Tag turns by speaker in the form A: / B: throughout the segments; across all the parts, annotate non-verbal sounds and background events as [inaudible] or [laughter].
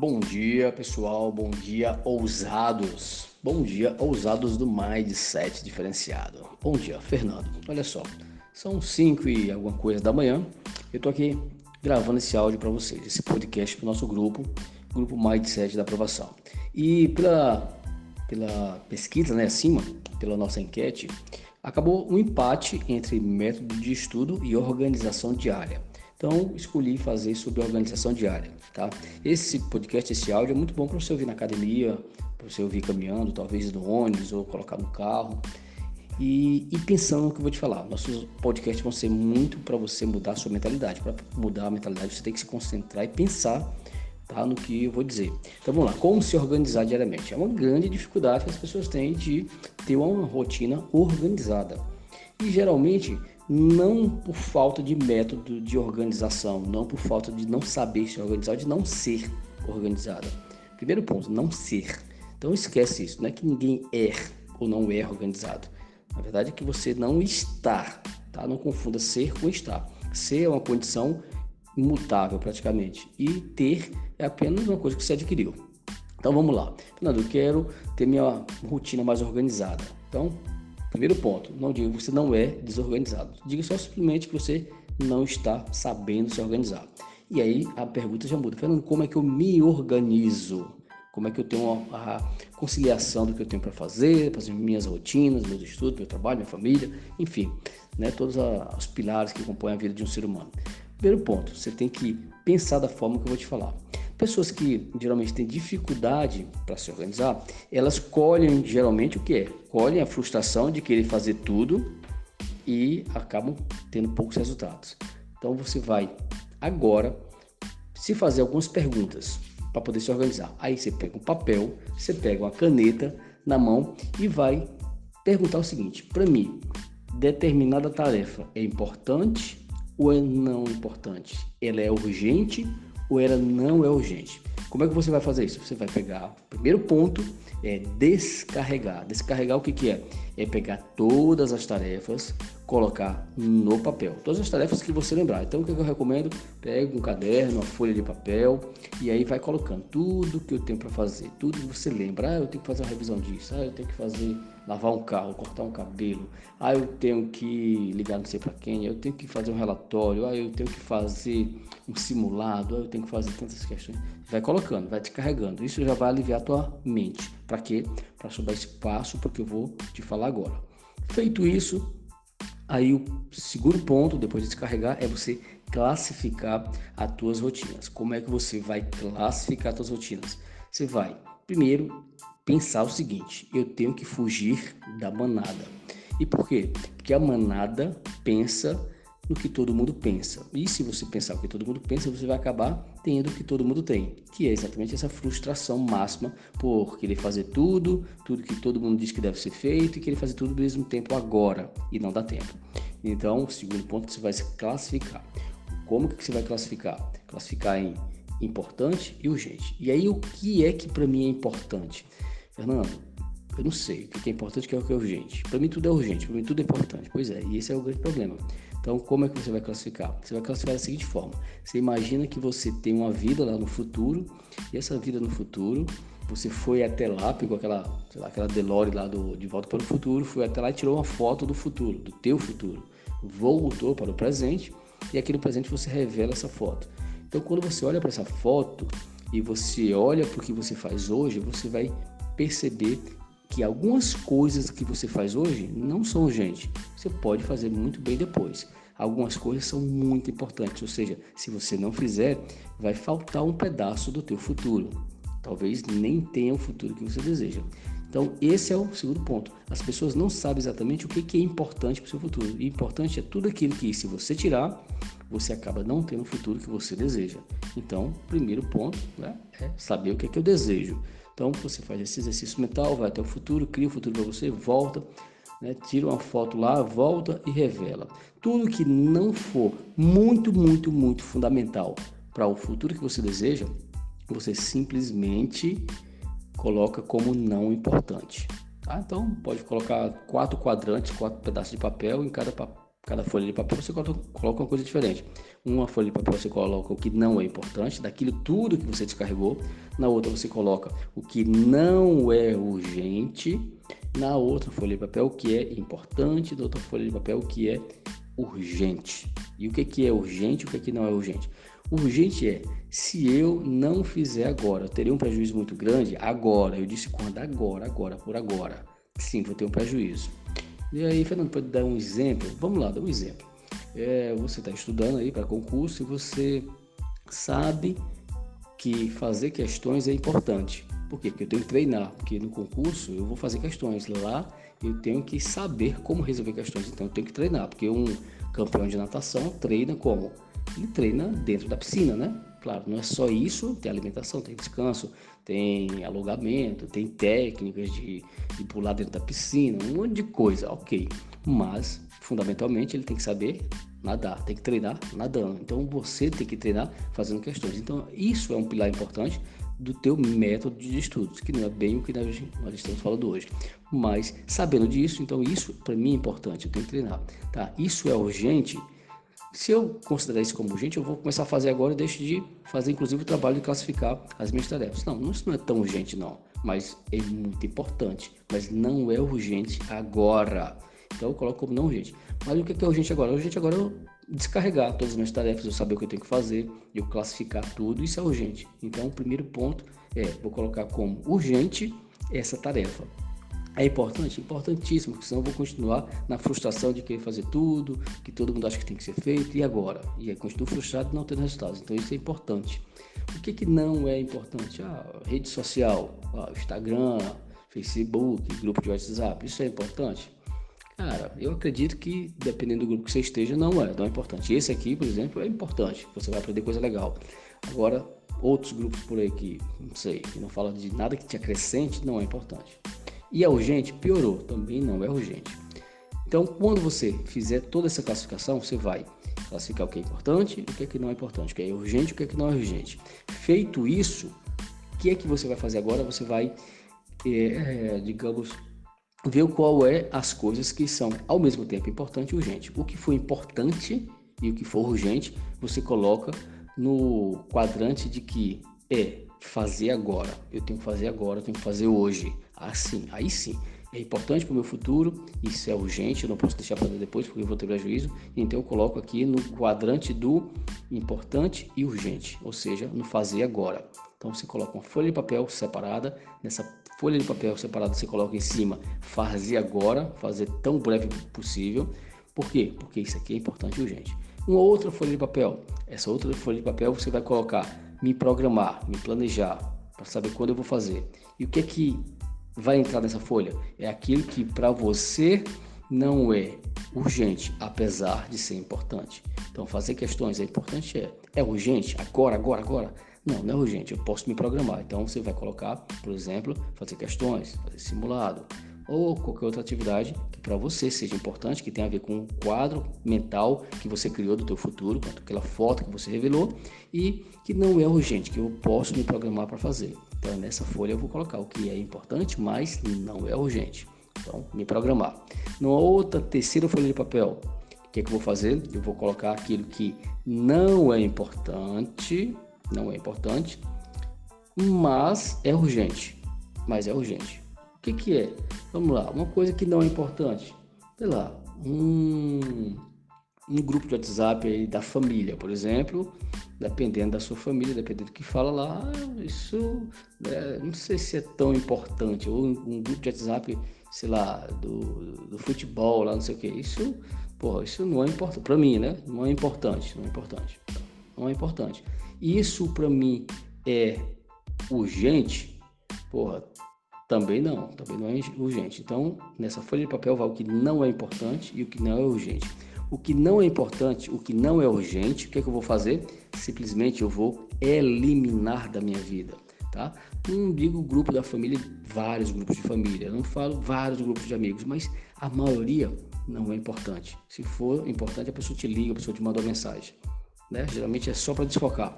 A: Bom dia, pessoal. Bom dia, ousados. Bom dia, ousados do Mindset Diferenciado. Bom dia, Fernando. Olha só, são 5 e alguma coisa da manhã. Eu tô aqui gravando esse áudio para vocês, esse podcast para o nosso grupo, grupo Mindset da aprovação. E pela, pela pesquisa, né, acima, pela nossa enquete, acabou um empate entre método de estudo e organização diária. Então, escolhi fazer sobre organização diária, tá? Esse podcast, esse áudio é muito bom para você ouvir na academia, para você ouvir caminhando, talvez no ônibus ou colocar no carro. E, e pensando no que eu vou te falar. Nossos podcasts vão ser muito para você mudar a sua mentalidade. Para mudar a mentalidade, você tem que se concentrar e pensar tá, no que eu vou dizer. Então vamos lá, como se organizar diariamente? É uma grande dificuldade que as pessoas têm de ter uma rotina organizada. E geralmente não por falta de método de organização, não por falta de não saber se organizar, de não ser organizada. Primeiro ponto, não ser. Então esquece isso, não é que ninguém é ou não é organizado. Na verdade é que você não está, tá? Não confunda ser com estar. Ser é uma condição imutável praticamente e ter é apenas uma coisa que você adquiriu. Então vamos lá. Fernando, eu quero ter minha rotina mais organizada. Então, Primeiro ponto, não diga que você não é desorganizado. Diga só simplesmente que você não está sabendo se organizar. E aí a pergunta já muda. Fernando, como é que eu me organizo? Como é que eu tenho a conciliação do que eu tenho para fazer, fazer minhas rotinas, meus estudos, meu trabalho, minha família, enfim, né, todos os pilares que compõem a vida de um ser humano. Primeiro ponto, você tem que pensar da forma que eu vou te falar. Pessoas que geralmente têm dificuldade para se organizar, elas colhem geralmente o que é? Colhem a frustração de querer fazer tudo e acabam tendo poucos resultados. Então você vai agora se fazer algumas perguntas para poder se organizar. Aí você pega um papel, você pega uma caneta na mão e vai perguntar o seguinte: para mim, determinada tarefa é importante ou é não importante? Ela é urgente ou ela não é urgente. Como é que você vai fazer isso? Você vai pegar, primeiro ponto é descarregar. Descarregar o que, que é? É pegar todas as tarefas, colocar no papel. Todas as tarefas que você lembrar. Então o que, que eu recomendo? Pega um caderno, uma folha de papel e aí vai colocando tudo que eu tenho para fazer. Tudo que você lembra. Ah, eu tenho que fazer uma revisão disso. Ah, eu tenho que fazer lavar um carro, cortar um cabelo. Ah, eu tenho que ligar não sei para quem. Eu tenho que fazer um relatório. Ah, eu tenho que fazer um simulado. Ah, eu tenho que fazer tantas questões. Vai colocando, vai te carregando. Isso já vai aliviar a tua mente. Para quê? Para sobrar espaço para que eu vou te falar agora. Feito isso, aí o segundo ponto, depois de descarregar, é você classificar as tuas rotinas. Como é que você vai classificar as tuas rotinas? Você vai, primeiro, pensar o seguinte: eu tenho que fugir da manada. E por quê? Porque a manada pensa no que todo mundo pensa. E se você pensar o que todo mundo pensa, você vai acabar tendo o que todo mundo tem, que é exatamente essa frustração máxima por querer fazer tudo, tudo que todo mundo diz que deve ser feito e querer fazer tudo ao mesmo tempo agora e não dá tempo. Então, o segundo ponto você vai se classificar. Como que você vai classificar? Classificar em importante e urgente. E aí o que é que para mim é importante? Fernando, eu não sei o que é importante o que é urgente. Para mim tudo é urgente, para mim tudo é importante. Pois é, e esse é o grande problema. Então, como é que você vai classificar? Você vai classificar da seguinte forma: você imagina que você tem uma vida lá no futuro, e essa vida no futuro, você foi até lá, pegou aquela, lá, aquela Delore lá do De Volta para o Futuro, foi até lá e tirou uma foto do futuro, do teu futuro. Voltou para o presente, e aqui no presente você revela essa foto. Então, quando você olha para essa foto e você olha para o que você faz hoje, você vai perceber que algumas coisas que você faz hoje não são urgentes. Você pode fazer muito bem depois. Algumas coisas são muito importantes, ou seja, se você não fizer, vai faltar um pedaço do teu futuro. Talvez nem tenha o futuro que você deseja. Então, esse é o segundo ponto. As pessoas não sabem exatamente o que é importante para o seu futuro. E importante é tudo aquilo que, se você tirar, você acaba não tendo o futuro que você deseja. Então, primeiro ponto né, é saber o que é que eu desejo. Então você faz esse exercício mental, vai até o futuro, cria o futuro para você, volta, né, tira uma foto lá, volta e revela. Tudo que não for muito, muito, muito fundamental para o futuro que você deseja, você simplesmente coloca como não importante. Tá? Então pode colocar quatro quadrantes, quatro pedaços de papel, em cada Cada folha de papel você coloca, uma coisa diferente. Uma folha de papel você coloca o que não é importante, daquilo tudo que você descarregou. Na outra você coloca o que não é urgente. Na outra folha de papel o que é importante. Na outra folha de papel o que é urgente. E o que, que é urgente e o que, que não é urgente? Urgente é, se eu não fizer agora, eu teria um prejuízo muito grande agora. Eu disse quando? Agora, agora, por agora. Sim, vou ter um prejuízo. E aí, Fernando, pode dar um exemplo? Vamos lá, dá um exemplo. É, você está estudando aí para concurso e você sabe que fazer questões é importante. Por quê? Porque eu tenho que treinar, porque no concurso eu vou fazer questões. Lá eu tenho que saber como resolver questões, então eu tenho que treinar, porque um campeão de natação treina como? Ele treina dentro da piscina, né? Claro, não é só isso, tem alimentação, tem descanso, tem alongamento, tem técnicas de, de pular dentro da piscina, um monte de coisa, ok. Mas, fundamentalmente, ele tem que saber nadar, tem que treinar nadando. Então, você tem que treinar fazendo questões. Então, isso é um pilar importante do teu método de estudos, que não é bem o que nós, nós estamos falando hoje. Mas, sabendo disso, então isso para mim é importante, eu tenho que treinar. Tá? Isso é urgente, se eu considerar isso como urgente, eu vou começar a fazer agora e deixo de fazer, inclusive, o trabalho de classificar as minhas tarefas. Não, isso não é tão urgente, não. Mas é muito importante. Mas não é urgente agora. Então eu coloco como não urgente. Mas o que é urgente agora? Urgente agora é eu descarregar todas as minhas tarefas, eu saber o que eu tenho que fazer, eu classificar tudo, isso é urgente. Então o primeiro ponto é, vou colocar como urgente essa tarefa. É importante? Importantíssimo, porque senão eu vou continuar na frustração de querer fazer tudo, que todo mundo acha que tem que ser feito, e agora? E aí continuo frustrado não tendo resultados. Então isso é importante. O que, que não é importante? Ah, rede social, ah, Instagram, Facebook, grupo de WhatsApp, isso é importante? Cara, eu acredito que dependendo do grupo que você esteja, não é, não é importante. Esse aqui, por exemplo, é importante, você vai aprender coisa legal. Agora, outros grupos por aí que, não sei, que não fala de nada que te acrescente, não é importante. E é urgente? Piorou, também não é urgente. Então, quando você fizer toda essa classificação, você vai classificar o que é importante e o que é que não é importante, o que é urgente e o que é que não é urgente. Feito isso, o que é que você vai fazer agora? Você vai, é, digamos, ver qual é as coisas que são ao mesmo tempo importante e urgente. O que for importante e o que for urgente, você coloca no quadrante de que é fazer agora. Eu tenho que fazer agora, eu tenho que fazer hoje. Assim, aí sim. É importante para o meu futuro, isso é urgente, eu não posso deixar para depois porque eu vou ter prejuízo. Então eu coloco aqui no quadrante do importante e urgente, ou seja, no fazer agora. Então você coloca uma folha de papel separada, nessa folha de papel separada você coloca em cima fazer agora, fazer tão breve possível. Por quê? Porque isso aqui é importante e urgente. Uma outra folha de papel, essa outra folha de papel você vai colocar me programar, me planejar, para saber quando eu vou fazer. E o que é que vai entrar nessa folha? É aquilo que para você não é urgente, apesar de ser importante. Então, fazer questões é importante? É. É urgente? Agora, agora, agora? Não, não é urgente. Eu posso me programar. Então, você vai colocar, por exemplo, fazer questões, fazer simulado, ou qualquer outra atividade que para você seja importante, que tenha a ver com o quadro mental que você criou do teu futuro, com aquela foto que você revelou e que não é urgente, que eu posso me programar para fazer. Então nessa folha eu vou colocar o que é importante, mas não é urgente. Então me programar. Numa outra terceira folha de papel, o que, é que eu vou fazer? Eu vou colocar aquilo que não é importante, não é importante, mas é urgente. Mas é urgente. O que, que é? Vamos lá, uma coisa que não é importante. Sei lá, um, um grupo de WhatsApp aí da família, por exemplo, dependendo da sua família, dependendo do que fala lá, isso né, não sei se é tão importante. Ou um, grupo de WhatsApp, sei lá, do, do futebol, lá não sei o que. Isso, porra, isso não é importante. Para mim, né? Não é importante, não é importante. Não é importante. Isso para mim é urgente, porra, também não, também não é urgente. Então, nessa folha de papel vai o que não é importante e o que não é urgente. O que não é importante, o que não é urgente, o que, é que eu vou fazer? Simplesmente eu vou eliminar da minha vida, tá? Não digo grupo da família, vários grupos de família, não falo vários grupos de amigos, mas a maioria não é importante. Se for importante, a pessoa te liga, a pessoa te manda uma mensagem, né? Geralmente é só para desfocar.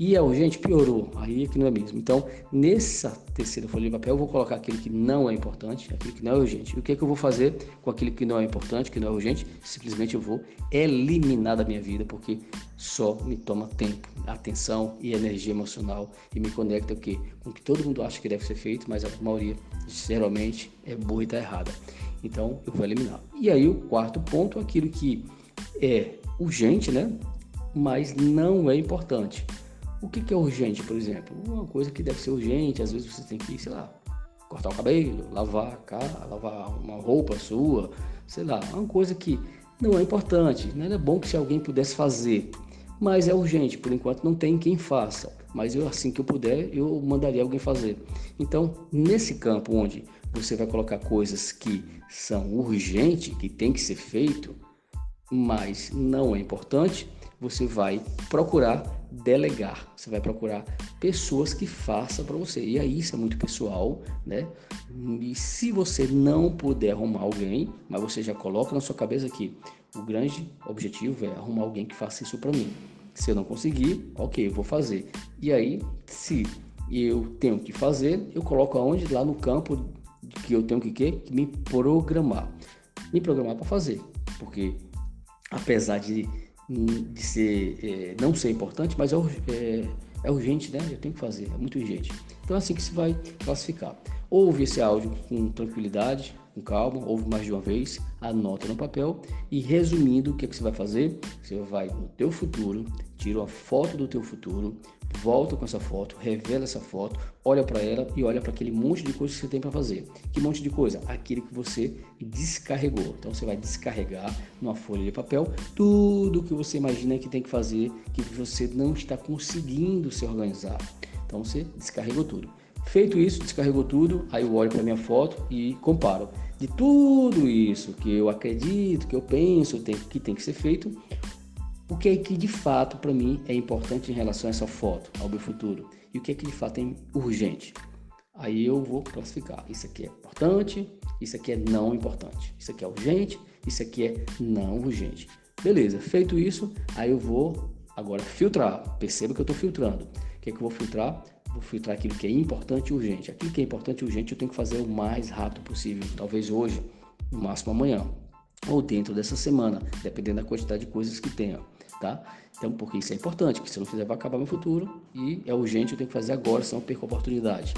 A: E é urgente, piorou. Aí é que não é mesmo. Então, nessa terceira folha de papel, eu vou colocar aquele que não é importante, aquele que não é urgente. E o que é que eu vou fazer com aquele que não é importante, que não é urgente? Simplesmente eu vou eliminar da minha vida, porque só me toma tempo, atenção e energia emocional e me conecta o quê? com o que todo mundo acha que deve ser feito, mas a maioria geralmente é boa e está errada. Então, eu vou eliminar. E aí, o quarto ponto, aquilo que é urgente, né? Mas não é importante. O que, que é urgente, por exemplo? Uma coisa que deve ser urgente, às vezes você tem que, sei lá, cortar o cabelo, lavar a cara, lavar uma roupa sua, sei lá, uma coisa que não é importante. Não né? é bom que se alguém pudesse fazer, mas é urgente, por enquanto não tem quem faça. Mas eu, assim que eu puder, eu mandaria alguém fazer. Então, nesse campo onde você vai colocar coisas que são urgentes, que tem que ser feito, mas não é importante, você vai procurar delegar, você vai procurar pessoas que façam para você. E aí isso é muito pessoal, né? E se você não puder arrumar alguém, mas você já coloca na sua cabeça que o grande objetivo é arrumar alguém que faça isso para mim. Se eu não conseguir, ok, vou fazer. E aí, se eu tenho que fazer, eu coloco aonde? Lá no campo que eu tenho que, que me programar. Me programar para fazer. Porque apesar de de ser, é, não ser importante, mas é, é, é, urgente, né? Eu tenho que fazer, é muito urgente. Então é assim que se vai classificar. Ouve esse áudio com tranquilidade, com calma, ouve mais de uma vez, anota no papel e resumindo o que, é que você vai fazer, você vai no teu futuro, tira uma foto do teu futuro, volta com essa foto, revela essa foto, olha para ela e olha para aquele monte de coisa que você tem para fazer. Que monte de coisa? Aquele que você descarregou. Então você vai descarregar numa folha de papel tudo que você imagina que tem que fazer, que você não está conseguindo se organizar. Então você descarregou tudo. Feito isso, descarregou tudo, aí eu olho para minha foto e comparo. De tudo isso que eu acredito, que eu penso que tem que ser feito, o que é que de fato para mim é importante em relação a essa foto, ao meu futuro? E o que é que de fato é urgente? Aí eu vou classificar. Isso aqui é importante, isso aqui é não importante. Isso aqui é urgente, isso aqui é não urgente. Beleza, feito isso, aí eu vou agora filtrar. Perceba que eu estou filtrando. O que é que eu vou filtrar? Vou filtrar aquilo que é importante e urgente. Aquilo que é importante e urgente eu tenho que fazer o mais rápido possível. Talvez hoje, no máximo amanhã. Ou dentro dessa semana, dependendo da quantidade de coisas que tenha tá? Então, porque isso é importante, que se eu não fizer vai acabar meu futuro e é urgente, eu tenho que fazer agora, senão eu perco a oportunidade.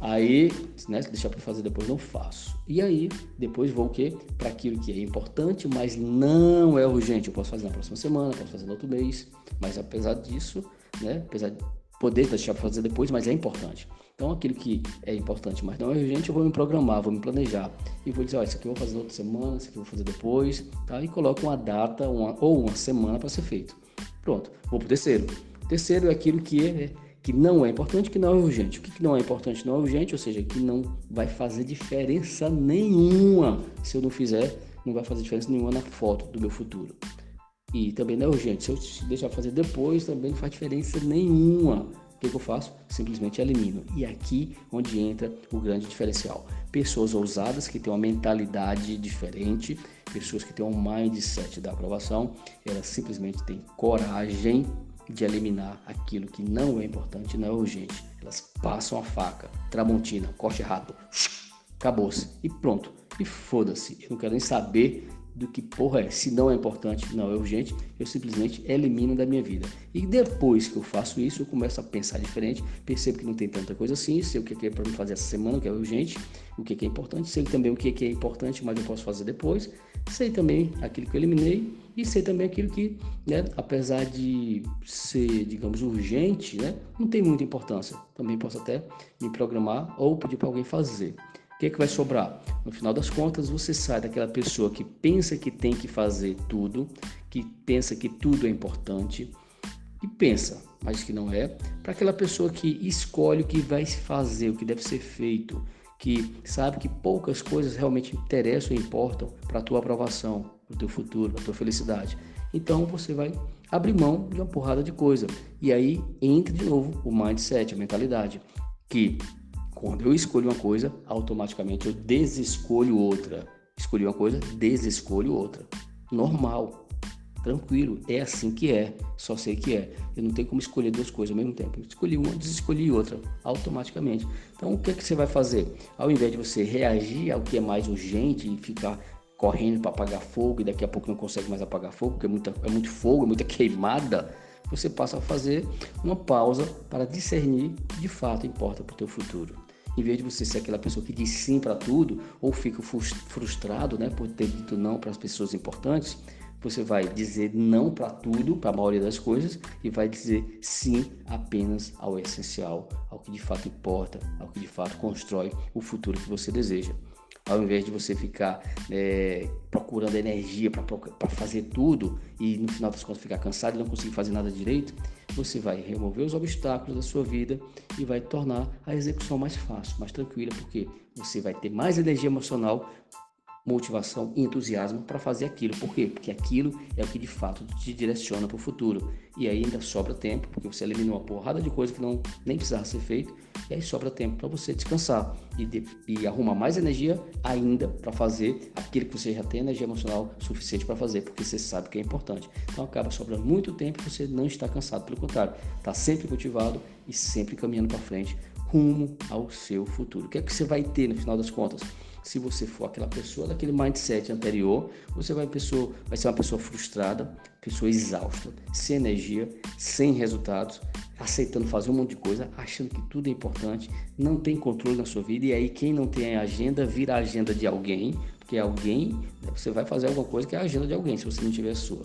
A: Aí, né, se deixar para fazer depois, não faço. E aí, depois vou o quê? Para aquilo que é importante, mas não é urgente. Eu posso fazer na próxima semana, posso fazer no outro mês, mas apesar disso, né, apesar poder deixar para fazer depois, mas é importante. Então, aquilo que é importante, mas não é urgente, eu vou me programar, vou me planejar. E vou dizer, ó, isso aqui eu vou fazer na outra semana, isso aqui eu vou fazer depois, tá? E coloco uma data uma, ou uma semana para ser feito. Pronto, vou para o terceiro. O terceiro é aquilo que, é, que não é importante, que não é urgente. O que, que não é importante, não é urgente, ou seja, que não vai fazer diferença nenhuma. Se eu não fizer, não vai fazer diferença nenhuma na foto do meu futuro. E também não é urgente. Se eu deixar fazer depois, também não faz diferença nenhuma que, que eu faço? Simplesmente elimino. E aqui onde entra o grande diferencial. Pessoas ousadas que têm uma mentalidade diferente, pessoas que têm um mindset da aprovação, elas simplesmente têm coragem de eliminar aquilo que não é importante, não é urgente. Elas passam a faca, tramontina, corte rápido, acabou-se e pronto. E foda-se, eu não quero nem saber do que porra é. Se não é importante, não é urgente, eu simplesmente elimino da minha vida. E depois que eu faço isso, eu começo a pensar diferente, percebo que não tem tanta coisa assim, sei o que é para me fazer essa semana, o que é urgente, o que é importante, sei também o que é importante, mas eu posso fazer depois, sei também aquilo que eu eliminei e sei também aquilo que, né, apesar de ser, digamos, urgente, né, não tem muita importância. Também posso até me programar ou pedir para alguém fazer. O que, é que vai sobrar? No final das contas, você sai daquela pessoa que pensa que tem que fazer tudo, que pensa que tudo é importante, e pensa, mas que não é, para aquela pessoa que escolhe o que vai se fazer, o que deve ser feito, que sabe que poucas coisas realmente interessam e importam para a tua aprovação, para o teu futuro, para a tua felicidade. Então você vai abrir mão de uma porrada de coisa. E aí entra de novo o mindset, a mentalidade, que quando eu escolho uma coisa, automaticamente eu desescolho outra. Escolhi uma coisa, desescolho outra. Normal. tranquilo, é assim que é, só sei que é. Eu não tenho como escolher duas coisas ao mesmo tempo. Escolhi uma, desescolhi outra, automaticamente. Então, o que é que você vai fazer? Ao invés de você reagir ao que é mais urgente e ficar correndo para apagar fogo e daqui a pouco não consegue mais apagar fogo, porque é, muita, é muito fogo, é muita [laughs] queimada, você passa a fazer uma pausa para discernir o que de fato importa para o teu futuro. Em vez de você ser aquela pessoa que diz sim para tudo ou fica frustrado né, por ter dito não para as pessoas importantes, você vai dizer não para tudo, para a maioria das coisas, e vai dizer sim apenas ao essencial, ao que de fato importa, ao que de fato constrói o futuro que você deseja. Ao invés de você ficar é, procurando energia para fazer tudo e no final das contas ficar cansado e não conseguir fazer nada direito, você vai remover os obstáculos da sua vida e vai tornar a execução mais fácil, mais tranquila, porque você vai ter mais energia emocional motivação e entusiasmo para fazer aquilo. Por quê? Porque aquilo é o que de fato te direciona para o futuro. E aí ainda sobra tempo, porque você eliminou uma porrada de coisa que não nem precisava ser feito, e aí sobra tempo para você descansar e, de, e arrumar mais energia ainda para fazer aquilo que você já tem energia emocional suficiente para fazer, porque você sabe que é importante. Então acaba sobrando muito tempo e você não está cansado, pelo contrário, está sempre motivado e sempre caminhando para frente rumo ao seu futuro. O que é que você vai ter no final das contas? Se você for aquela pessoa daquele mindset anterior, você vai, pessoa, vai ser uma pessoa frustrada, pessoa exausta, sem energia, sem resultados, aceitando fazer um monte de coisa, achando que tudo é importante, não tem controle na sua vida. E aí, quem não tem agenda, vira a agenda de alguém, porque alguém, né, você vai fazer alguma coisa que é a agenda de alguém, se você não tiver a sua.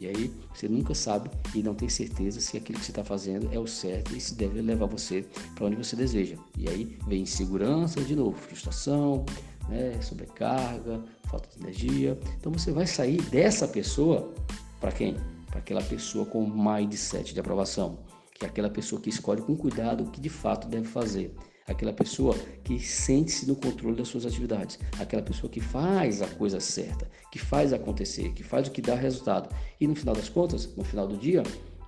A: E aí você nunca sabe e não tem certeza se aquilo que você está fazendo é o certo e se deve levar você para onde você deseja. E aí vem insegurança de novo, frustração, né, sobrecarga, falta de energia. Então você vai sair dessa pessoa para quem? Para aquela pessoa com mindset de aprovação, que é aquela pessoa que escolhe com cuidado o que de fato deve fazer aquela pessoa que sente-se no controle das suas atividades, aquela pessoa que faz a coisa certa, que faz acontecer, que faz o que dá resultado. E no final das contas, no final do dia,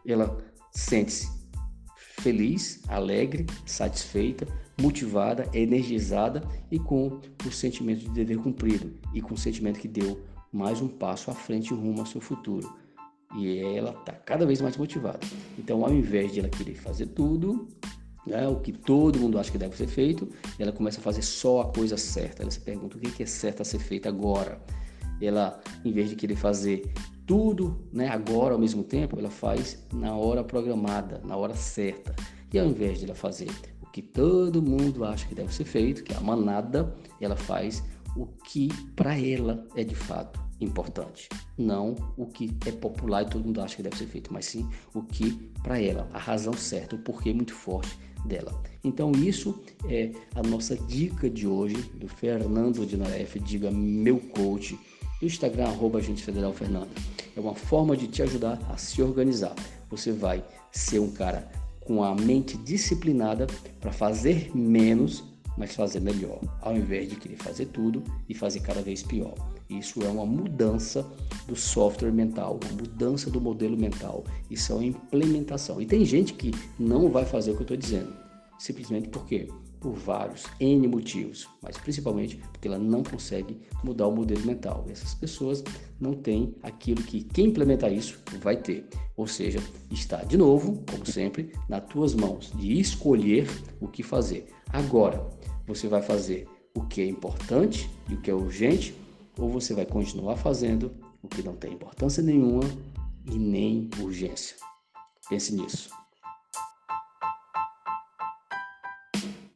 A: ela sente-se feliz, alegre, satisfeita, motivada, energizada e com o sentimento de dever cumprido e com o sentimento que deu mais um passo à frente rumo ao seu futuro. E ela está cada vez mais motivada. Então, ao invés de ela querer fazer tudo, né, o que todo mundo acha que deve ser feito, ela começa a fazer só a coisa certa. Ela se pergunta o que é certo a ser feito agora. Ela, em vez de querer fazer tudo né, agora ao mesmo tempo, ela faz na hora programada, na hora certa. E ao invés de ela fazer o que todo mundo acha que deve ser feito, que é a manada, ela faz o que para ela é de fato importante. Não o que é popular e todo mundo acha que deve ser feito, mas sim o que para ela, a razão certa, o porquê muito forte dela. Então isso é a nossa dica de hoje do Fernando de Naref, diga meu coach, do Instagram arroba Agente Federal Fernando. É uma forma de te ajudar a se organizar. Você vai ser um cara com a mente disciplinada para fazer menos, mas fazer melhor, ao invés de querer fazer tudo e fazer cada vez pior. Isso é uma mudança do software mental, uma mudança do modelo mental. Isso é uma implementação. E tem gente que não vai fazer o que eu estou dizendo, simplesmente porque por vários N motivos, mas principalmente porque ela não consegue mudar o modelo mental. Essas pessoas não têm aquilo que quem implementar isso vai ter. Ou seja, está de novo, como sempre, nas tuas mãos de escolher o que fazer. Agora, você vai fazer o que é importante e o que é urgente ou você vai continuar fazendo o que não tem importância nenhuma e nem urgência. Pense nisso.